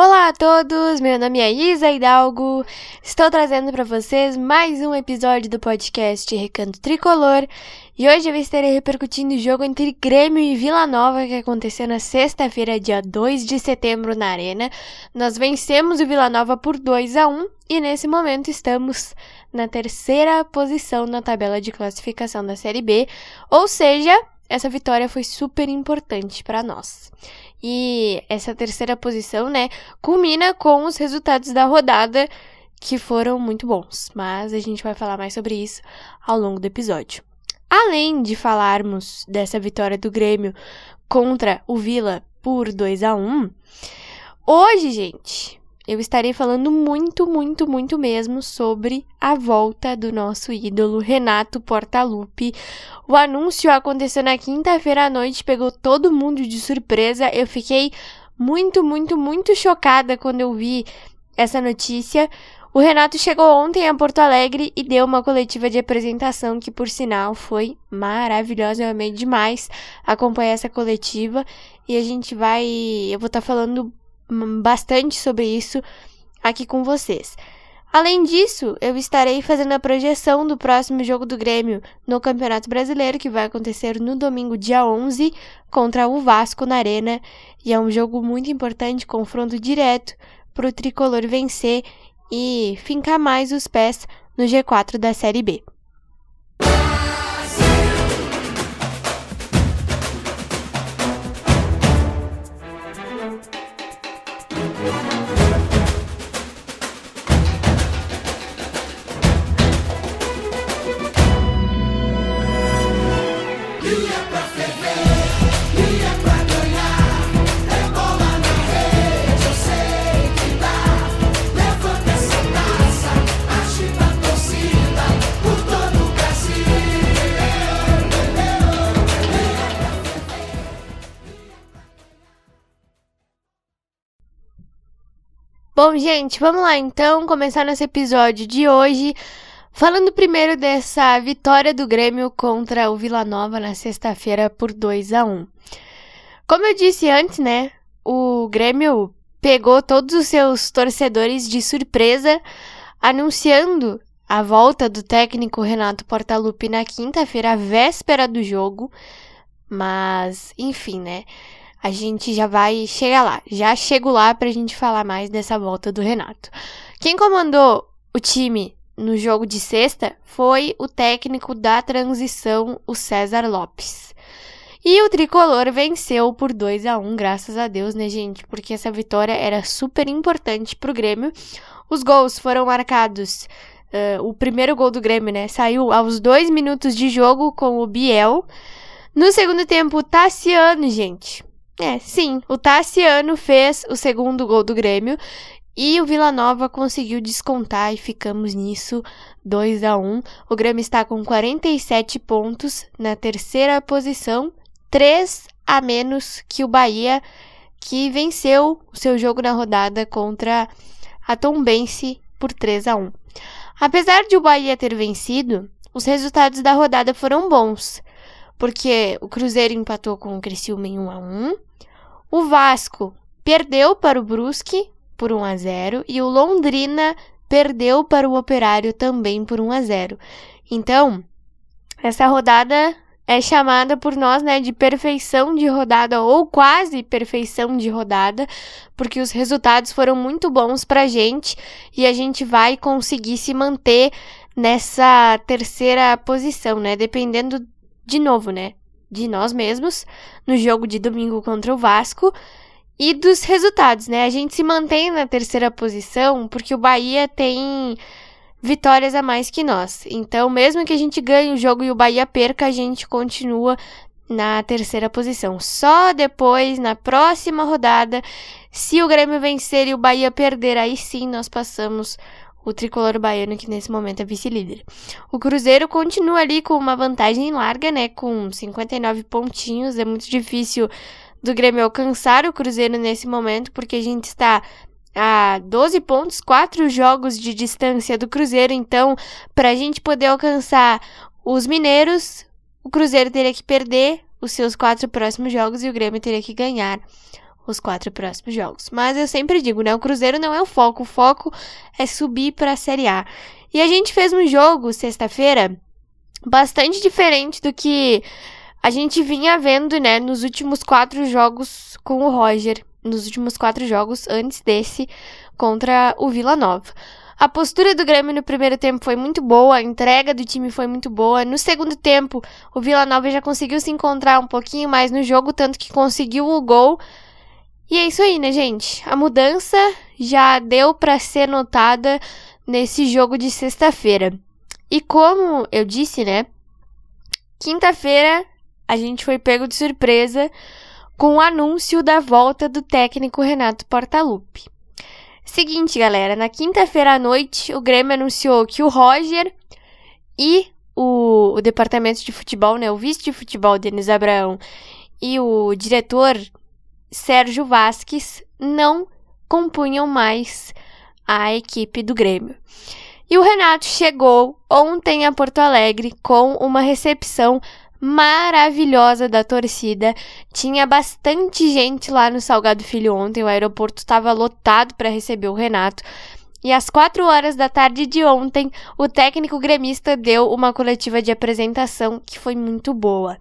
Olá a todos, meu nome é Isa Hidalgo. Estou trazendo para vocês mais um episódio do podcast Recanto Tricolor e hoje eu estarei repercutindo o jogo entre Grêmio e Vila Nova que aconteceu na sexta-feira, dia 2 de setembro, na Arena. Nós vencemos o Vila Nova por 2 a 1 e nesse momento estamos na terceira posição na tabela de classificação da Série B, ou seja, essa vitória foi super importante para nós. E essa terceira posição, né, culmina com os resultados da rodada que foram muito bons, mas a gente vai falar mais sobre isso ao longo do episódio. Além de falarmos dessa vitória do Grêmio contra o Vila por 2 a 1, hoje, gente, eu estarei falando muito, muito, muito mesmo sobre a volta do nosso ídolo Renato Portaluppi. O anúncio aconteceu na quinta-feira à noite, pegou todo mundo de surpresa. Eu fiquei muito, muito, muito chocada quando eu vi essa notícia. O Renato chegou ontem a Porto Alegre e deu uma coletiva de apresentação que, por sinal, foi maravilhosa. Eu amei demais acompanhar essa coletiva e a gente vai. Eu vou estar tá falando bastante sobre isso aqui com vocês. Além disso, eu estarei fazendo a projeção do próximo jogo do Grêmio no Campeonato Brasileiro, que vai acontecer no domingo, dia 11, contra o Vasco na Arena. E é um jogo muito importante, confronto direto para o tricolor vencer e fincar mais os pés no G4 da Série B. Bom, gente, vamos lá então começar nosso episódio de hoje falando primeiro dessa vitória do Grêmio contra o Vila Nova na sexta-feira por 2 a 1. Como eu disse antes, né, o Grêmio pegou todos os seus torcedores de surpresa anunciando a volta do técnico Renato Portaluppi na quinta-feira, véspera do jogo. Mas, enfim, né? A gente já vai chegar lá. Já chego lá pra gente falar mais dessa volta do Renato. Quem comandou o time no jogo de sexta foi o técnico da transição, o César Lopes. E o tricolor venceu por 2 a 1 graças a Deus, né, gente? Porque essa vitória era super importante pro Grêmio. Os gols foram marcados. Uh, o primeiro gol do Grêmio, né? Saiu aos dois minutos de jogo com o Biel. No segundo tempo, Tassiano, gente. É, sim, o Tassiano fez o segundo gol do Grêmio e o Vila Nova conseguiu descontar e ficamos nisso 2 a 1. O Grêmio está com 47 pontos na terceira posição, 3 a menos que o Bahia, que venceu o seu jogo na rodada contra a Tombense por 3 a 1. Apesar de o Bahia ter vencido, os resultados da rodada foram bons, porque o Cruzeiro empatou com o Criciúma em 1 a 1 o Vasco perdeu para o Brusque por 1 a 0 e o Londrina perdeu para o Operário também por 1 a 0. Então, essa rodada é chamada por nós, né, de perfeição de rodada ou quase perfeição de rodada, porque os resultados foram muito bons pra gente e a gente vai conseguir se manter nessa terceira posição, né, dependendo de novo, né, de nós mesmos no jogo de domingo contra o Vasco e dos resultados, né? A gente se mantém na terceira posição porque o Bahia tem vitórias a mais que nós. Então, mesmo que a gente ganhe o jogo e o Bahia perca, a gente continua na terceira posição. Só depois, na próxima rodada, se o Grêmio vencer e o Bahia perder, aí sim nós passamos o tricolor baiano, que nesse momento é vice-líder. O Cruzeiro continua ali com uma vantagem larga, né? Com 59 pontinhos. É muito difícil do Grêmio alcançar o Cruzeiro nesse momento, porque a gente está a 12 pontos, 4 jogos de distância do Cruzeiro. Então, para a gente poder alcançar os mineiros, o Cruzeiro teria que perder os seus quatro próximos jogos e o Grêmio teria que ganhar os quatro próximos jogos. Mas eu sempre digo, né? O Cruzeiro não é o foco, o foco é subir para a Série A. E a gente fez um jogo sexta-feira bastante diferente do que a gente vinha vendo, né, nos últimos quatro jogos com o Roger, nos últimos quatro jogos antes desse contra o Vila Nova. A postura do Grêmio no primeiro tempo foi muito boa, a entrega do time foi muito boa. No segundo tempo, o Vila Nova já conseguiu se encontrar um pouquinho mais no jogo, tanto que conseguiu o gol. E é isso aí, né, gente? A mudança já deu para ser notada nesse jogo de sexta-feira. E como eu disse, né? Quinta-feira a gente foi pego de surpresa com o anúncio da volta do técnico Renato Portaluppi. Seguinte, galera, na quinta-feira à noite, o Grêmio anunciou que o Roger e o, o departamento de futebol, né, o vice de futebol, Denis Abraão, e o diretor Sérgio Vasques não compunham mais a equipe do Grêmio. E o Renato chegou ontem a Porto Alegre com uma recepção maravilhosa da torcida. Tinha bastante gente lá no Salgado Filho ontem, o aeroporto estava lotado para receber o Renato. E às quatro horas da tarde de ontem, o técnico gremista deu uma coletiva de apresentação que foi muito boa.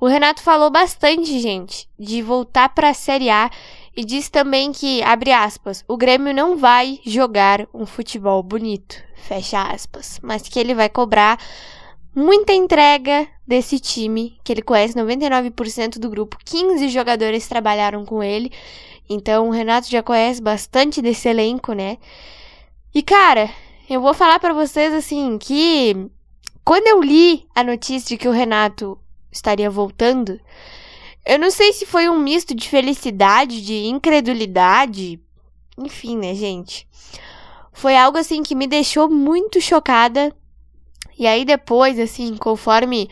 O Renato falou bastante, gente, de voltar para a Série A e disse também que, abre aspas, o Grêmio não vai jogar um futebol bonito, fecha aspas, mas que ele vai cobrar muita entrega desse time, que ele conhece 99% do grupo, 15 jogadores trabalharam com ele. Então o Renato já conhece bastante desse elenco, né? E cara, eu vou falar para vocês assim que quando eu li a notícia de que o Renato estaria voltando, eu não sei se foi um misto de felicidade, de incredulidade, enfim, né, gente? Foi algo assim que me deixou muito chocada e aí depois, assim, conforme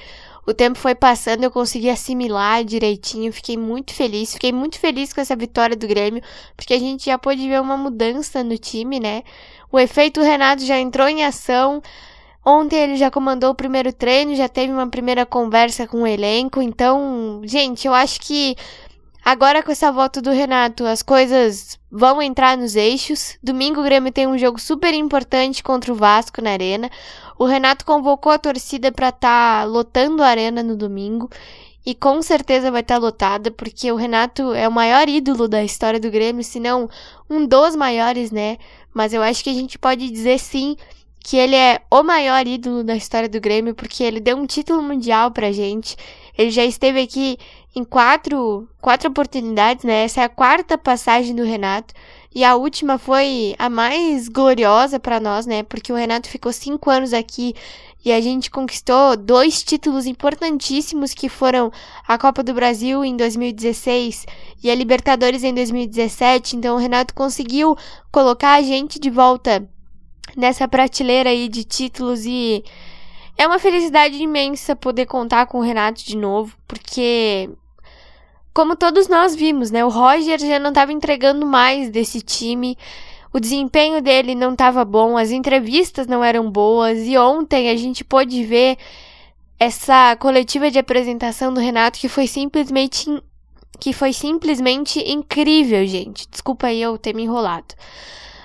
o tempo foi passando, eu consegui assimilar direitinho, fiquei muito feliz, fiquei muito feliz com essa vitória do Grêmio, porque a gente já pôde ver uma mudança no time, né? O efeito Renato já entrou em ação. Ontem ele já comandou o primeiro treino, já teve uma primeira conversa com o elenco. Então, gente, eu acho que Agora com essa volta do Renato, as coisas vão entrar nos eixos. Domingo o Grêmio tem um jogo super importante contra o Vasco na Arena. O Renato convocou a torcida para estar tá lotando a Arena no domingo. E com certeza vai estar tá lotada, porque o Renato é o maior ídolo da história do Grêmio, se não um dos maiores, né? Mas eu acho que a gente pode dizer sim que ele é o maior ídolo da história do Grêmio, porque ele deu um título mundial pra gente. Ele já esteve aqui em quatro, quatro oportunidades, né? Essa é a quarta passagem do Renato. E a última foi a mais gloriosa para nós, né? Porque o Renato ficou cinco anos aqui e a gente conquistou dois títulos importantíssimos que foram a Copa do Brasil em 2016 e a Libertadores em 2017. Então o Renato conseguiu colocar a gente de volta nessa prateleira aí de títulos e é uma felicidade imensa poder contar com o Renato de novo, porque como todos nós vimos, né, o Roger já não estava entregando mais desse time. O desempenho dele não estava bom, as entrevistas não eram boas e ontem a gente pôde ver essa coletiva de apresentação do Renato que foi simplesmente que foi simplesmente incrível, gente. Desculpa aí eu ter me enrolado.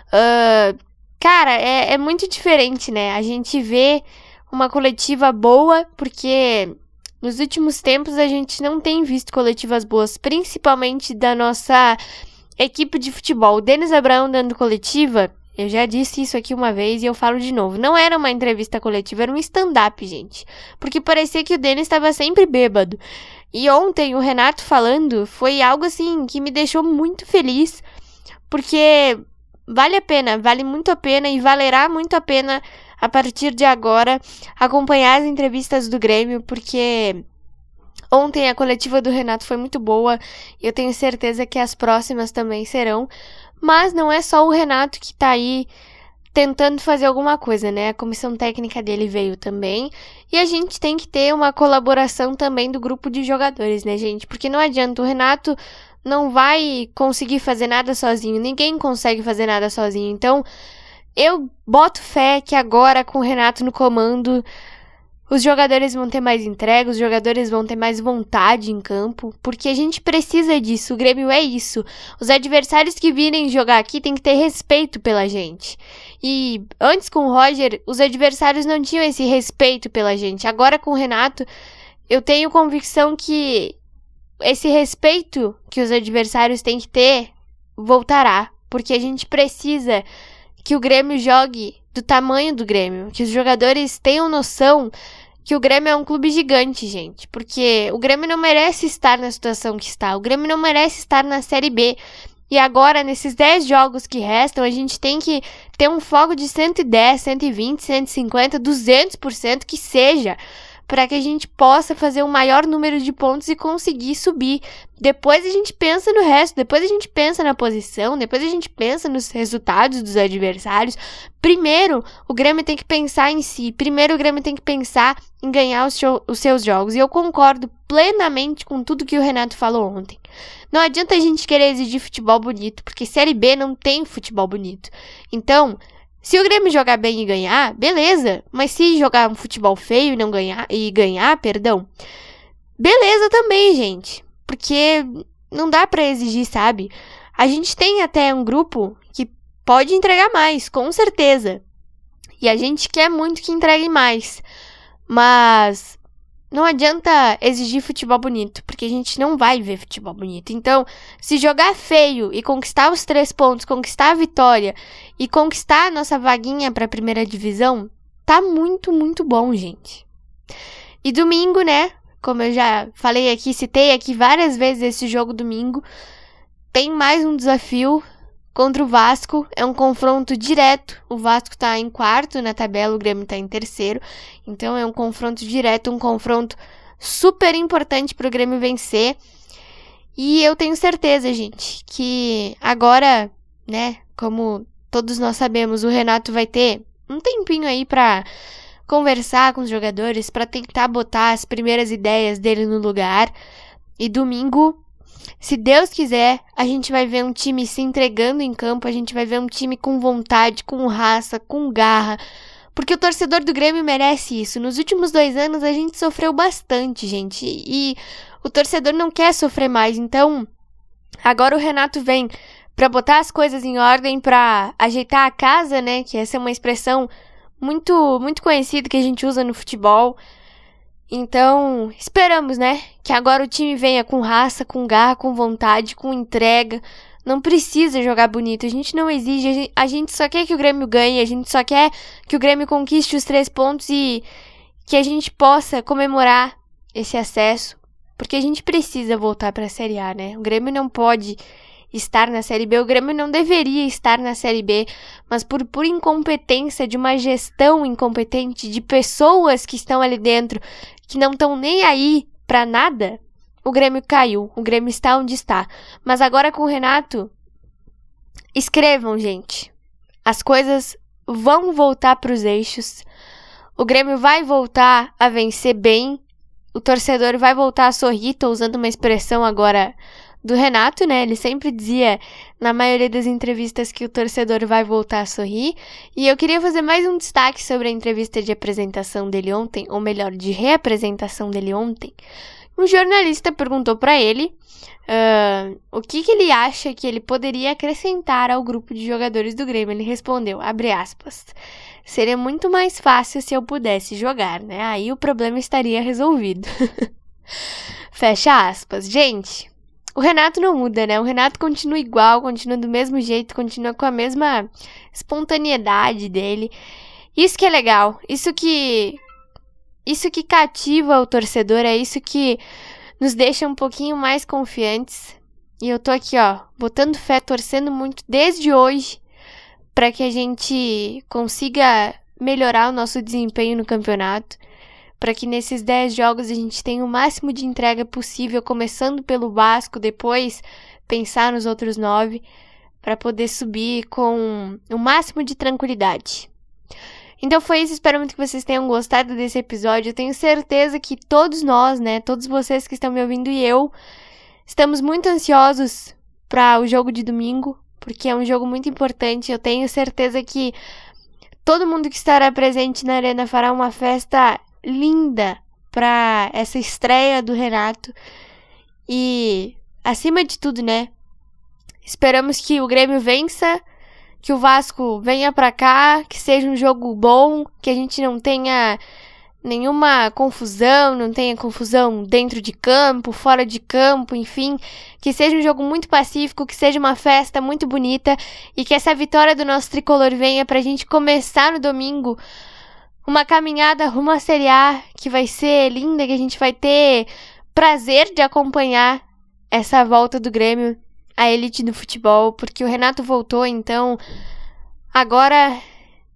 Uh, cara, é, é muito diferente, né? A gente vê uma coletiva boa, porque nos últimos tempos a gente não tem visto coletivas boas, principalmente da nossa equipe de futebol. Denis Abraão dando coletiva, eu já disse isso aqui uma vez e eu falo de novo. Não era uma entrevista coletiva, era um stand-up, gente. Porque parecia que o Denis estava sempre bêbado. E ontem o Renato falando foi algo assim que me deixou muito feliz, porque vale a pena, vale muito a pena e valerá muito a pena a partir de agora, acompanhar as entrevistas do Grêmio, porque ontem a coletiva do Renato foi muito boa e eu tenho certeza que as próximas também serão. Mas não é só o Renato que tá aí tentando fazer alguma coisa, né? A comissão técnica dele veio também. E a gente tem que ter uma colaboração também do grupo de jogadores, né, gente? Porque não adianta, o Renato não vai conseguir fazer nada sozinho, ninguém consegue fazer nada sozinho. Então, eu boto fé que agora, com o Renato no comando, os jogadores vão ter mais entrega, os jogadores vão ter mais vontade em campo, porque a gente precisa disso. O Grêmio é isso. Os adversários que virem jogar aqui têm que ter respeito pela gente. E antes com o Roger, os adversários não tinham esse respeito pela gente. Agora com o Renato, eu tenho convicção que esse respeito que os adversários têm que ter voltará, porque a gente precisa que o Grêmio jogue do tamanho do Grêmio, que os jogadores tenham noção que o Grêmio é um clube gigante, gente, porque o Grêmio não merece estar na situação que está, o Grêmio não merece estar na Série B. E agora, nesses 10 jogos que restam, a gente tem que ter um foco de 110, 120, 150, 200% que seja para que a gente possa fazer o um maior número de pontos e conseguir subir. Depois a gente pensa no resto, depois a gente pensa na posição, depois a gente pensa nos resultados dos adversários. Primeiro, o Grêmio tem que pensar em si. Primeiro, o Grêmio tem que pensar em ganhar os, os seus jogos. E eu concordo plenamente com tudo que o Renato falou ontem. Não adianta a gente querer exigir futebol bonito, porque Série B não tem futebol bonito. Então, se o Grêmio jogar bem e ganhar, beleza. Mas se jogar um futebol feio e não ganhar e ganhar, perdão, beleza também, gente. Porque não dá para exigir, sabe? A gente tem até um grupo que pode entregar mais, com certeza. E a gente quer muito que entregue mais. Mas não adianta exigir futebol bonito, porque a gente não vai ver futebol bonito. Então, se jogar feio e conquistar os três pontos, conquistar a vitória e conquistar a nossa vaguinha para a primeira divisão, tá muito, muito bom, gente. E domingo, né? Como eu já falei aqui, citei aqui várias vezes esse jogo domingo, tem mais um desafio contra o Vasco. É um confronto direto. O Vasco está em quarto na tabela, o Grêmio está em terceiro. Então é um confronto direto, um confronto super importante para o Grêmio vencer. E eu tenho certeza, gente, que agora, né, como todos nós sabemos, o Renato vai ter um tempinho aí para conversar com os jogadores, para tentar botar as primeiras ideias dele no lugar. E domingo se Deus quiser, a gente vai ver um time se entregando em campo, a gente vai ver um time com vontade, com raça, com garra. Porque o torcedor do Grêmio merece isso. Nos últimos dois anos a gente sofreu bastante, gente. E o torcedor não quer sofrer mais. Então, agora o Renato vem para botar as coisas em ordem, para ajeitar a casa, né? Que essa é uma expressão muito, muito conhecida que a gente usa no futebol. Então, esperamos, né? Que agora o time venha com raça, com garra, com vontade, com entrega. Não precisa jogar bonito, a gente não exige, a gente só quer que o Grêmio ganhe, a gente só quer que o Grêmio conquiste os três pontos e que a gente possa comemorar esse acesso, porque a gente precisa voltar para a Série A, né? O Grêmio não pode estar na Série B. O Grêmio não deveria estar na Série B, mas por, por incompetência de uma gestão incompetente, de pessoas que estão ali dentro que não estão nem aí para nada, o Grêmio caiu. O Grêmio está onde está. Mas agora com o Renato, escrevam, gente. As coisas vão voltar para os eixos. O Grêmio vai voltar a vencer bem. O torcedor vai voltar a sorrir. Tô usando uma expressão agora do Renato, né? Ele sempre dizia na maioria das entrevistas que o torcedor vai voltar a sorrir. E eu queria fazer mais um destaque sobre a entrevista de apresentação dele ontem, ou melhor, de reapresentação dele ontem. Um jornalista perguntou para ele uh, o que, que ele acha que ele poderia acrescentar ao grupo de jogadores do Grêmio. Ele respondeu, abre aspas, seria muito mais fácil se eu pudesse jogar, né? Aí o problema estaria resolvido. Fecha aspas. Gente, o Renato não muda, né? O Renato continua igual, continua do mesmo jeito, continua com a mesma espontaneidade dele. Isso que é legal, isso que isso que cativa o torcedor, é isso que nos deixa um pouquinho mais confiantes. E eu tô aqui, ó, botando fé, torcendo muito desde hoje para que a gente consiga melhorar o nosso desempenho no campeonato para que nesses 10 jogos a gente tenha o máximo de entrega possível, começando pelo Vasco, depois pensar nos outros 9, para poder subir com o máximo de tranquilidade. Então foi isso, espero muito que vocês tenham gostado desse episódio. Eu tenho certeza que todos nós, né, todos vocês que estão me ouvindo e eu, estamos muito ansiosos para o jogo de domingo, porque é um jogo muito importante. Eu tenho certeza que todo mundo que estará presente na arena fará uma festa linda para essa estreia do Renato. E acima de tudo, né? Esperamos que o Grêmio vença, que o Vasco venha para cá, que seja um jogo bom, que a gente não tenha nenhuma confusão, não tenha confusão dentro de campo, fora de campo, enfim, que seja um jogo muito pacífico, que seja uma festa muito bonita e que essa vitória do nosso tricolor venha pra gente começar no domingo uma caminhada rumo A que vai ser linda, que a gente vai ter prazer de acompanhar essa volta do Grêmio à elite do futebol, porque o Renato voltou, então agora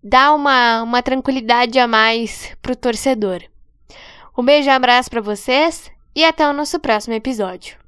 dá uma, uma tranquilidade a mais pro torcedor. Um beijo e um abraço para vocês e até o nosso próximo episódio.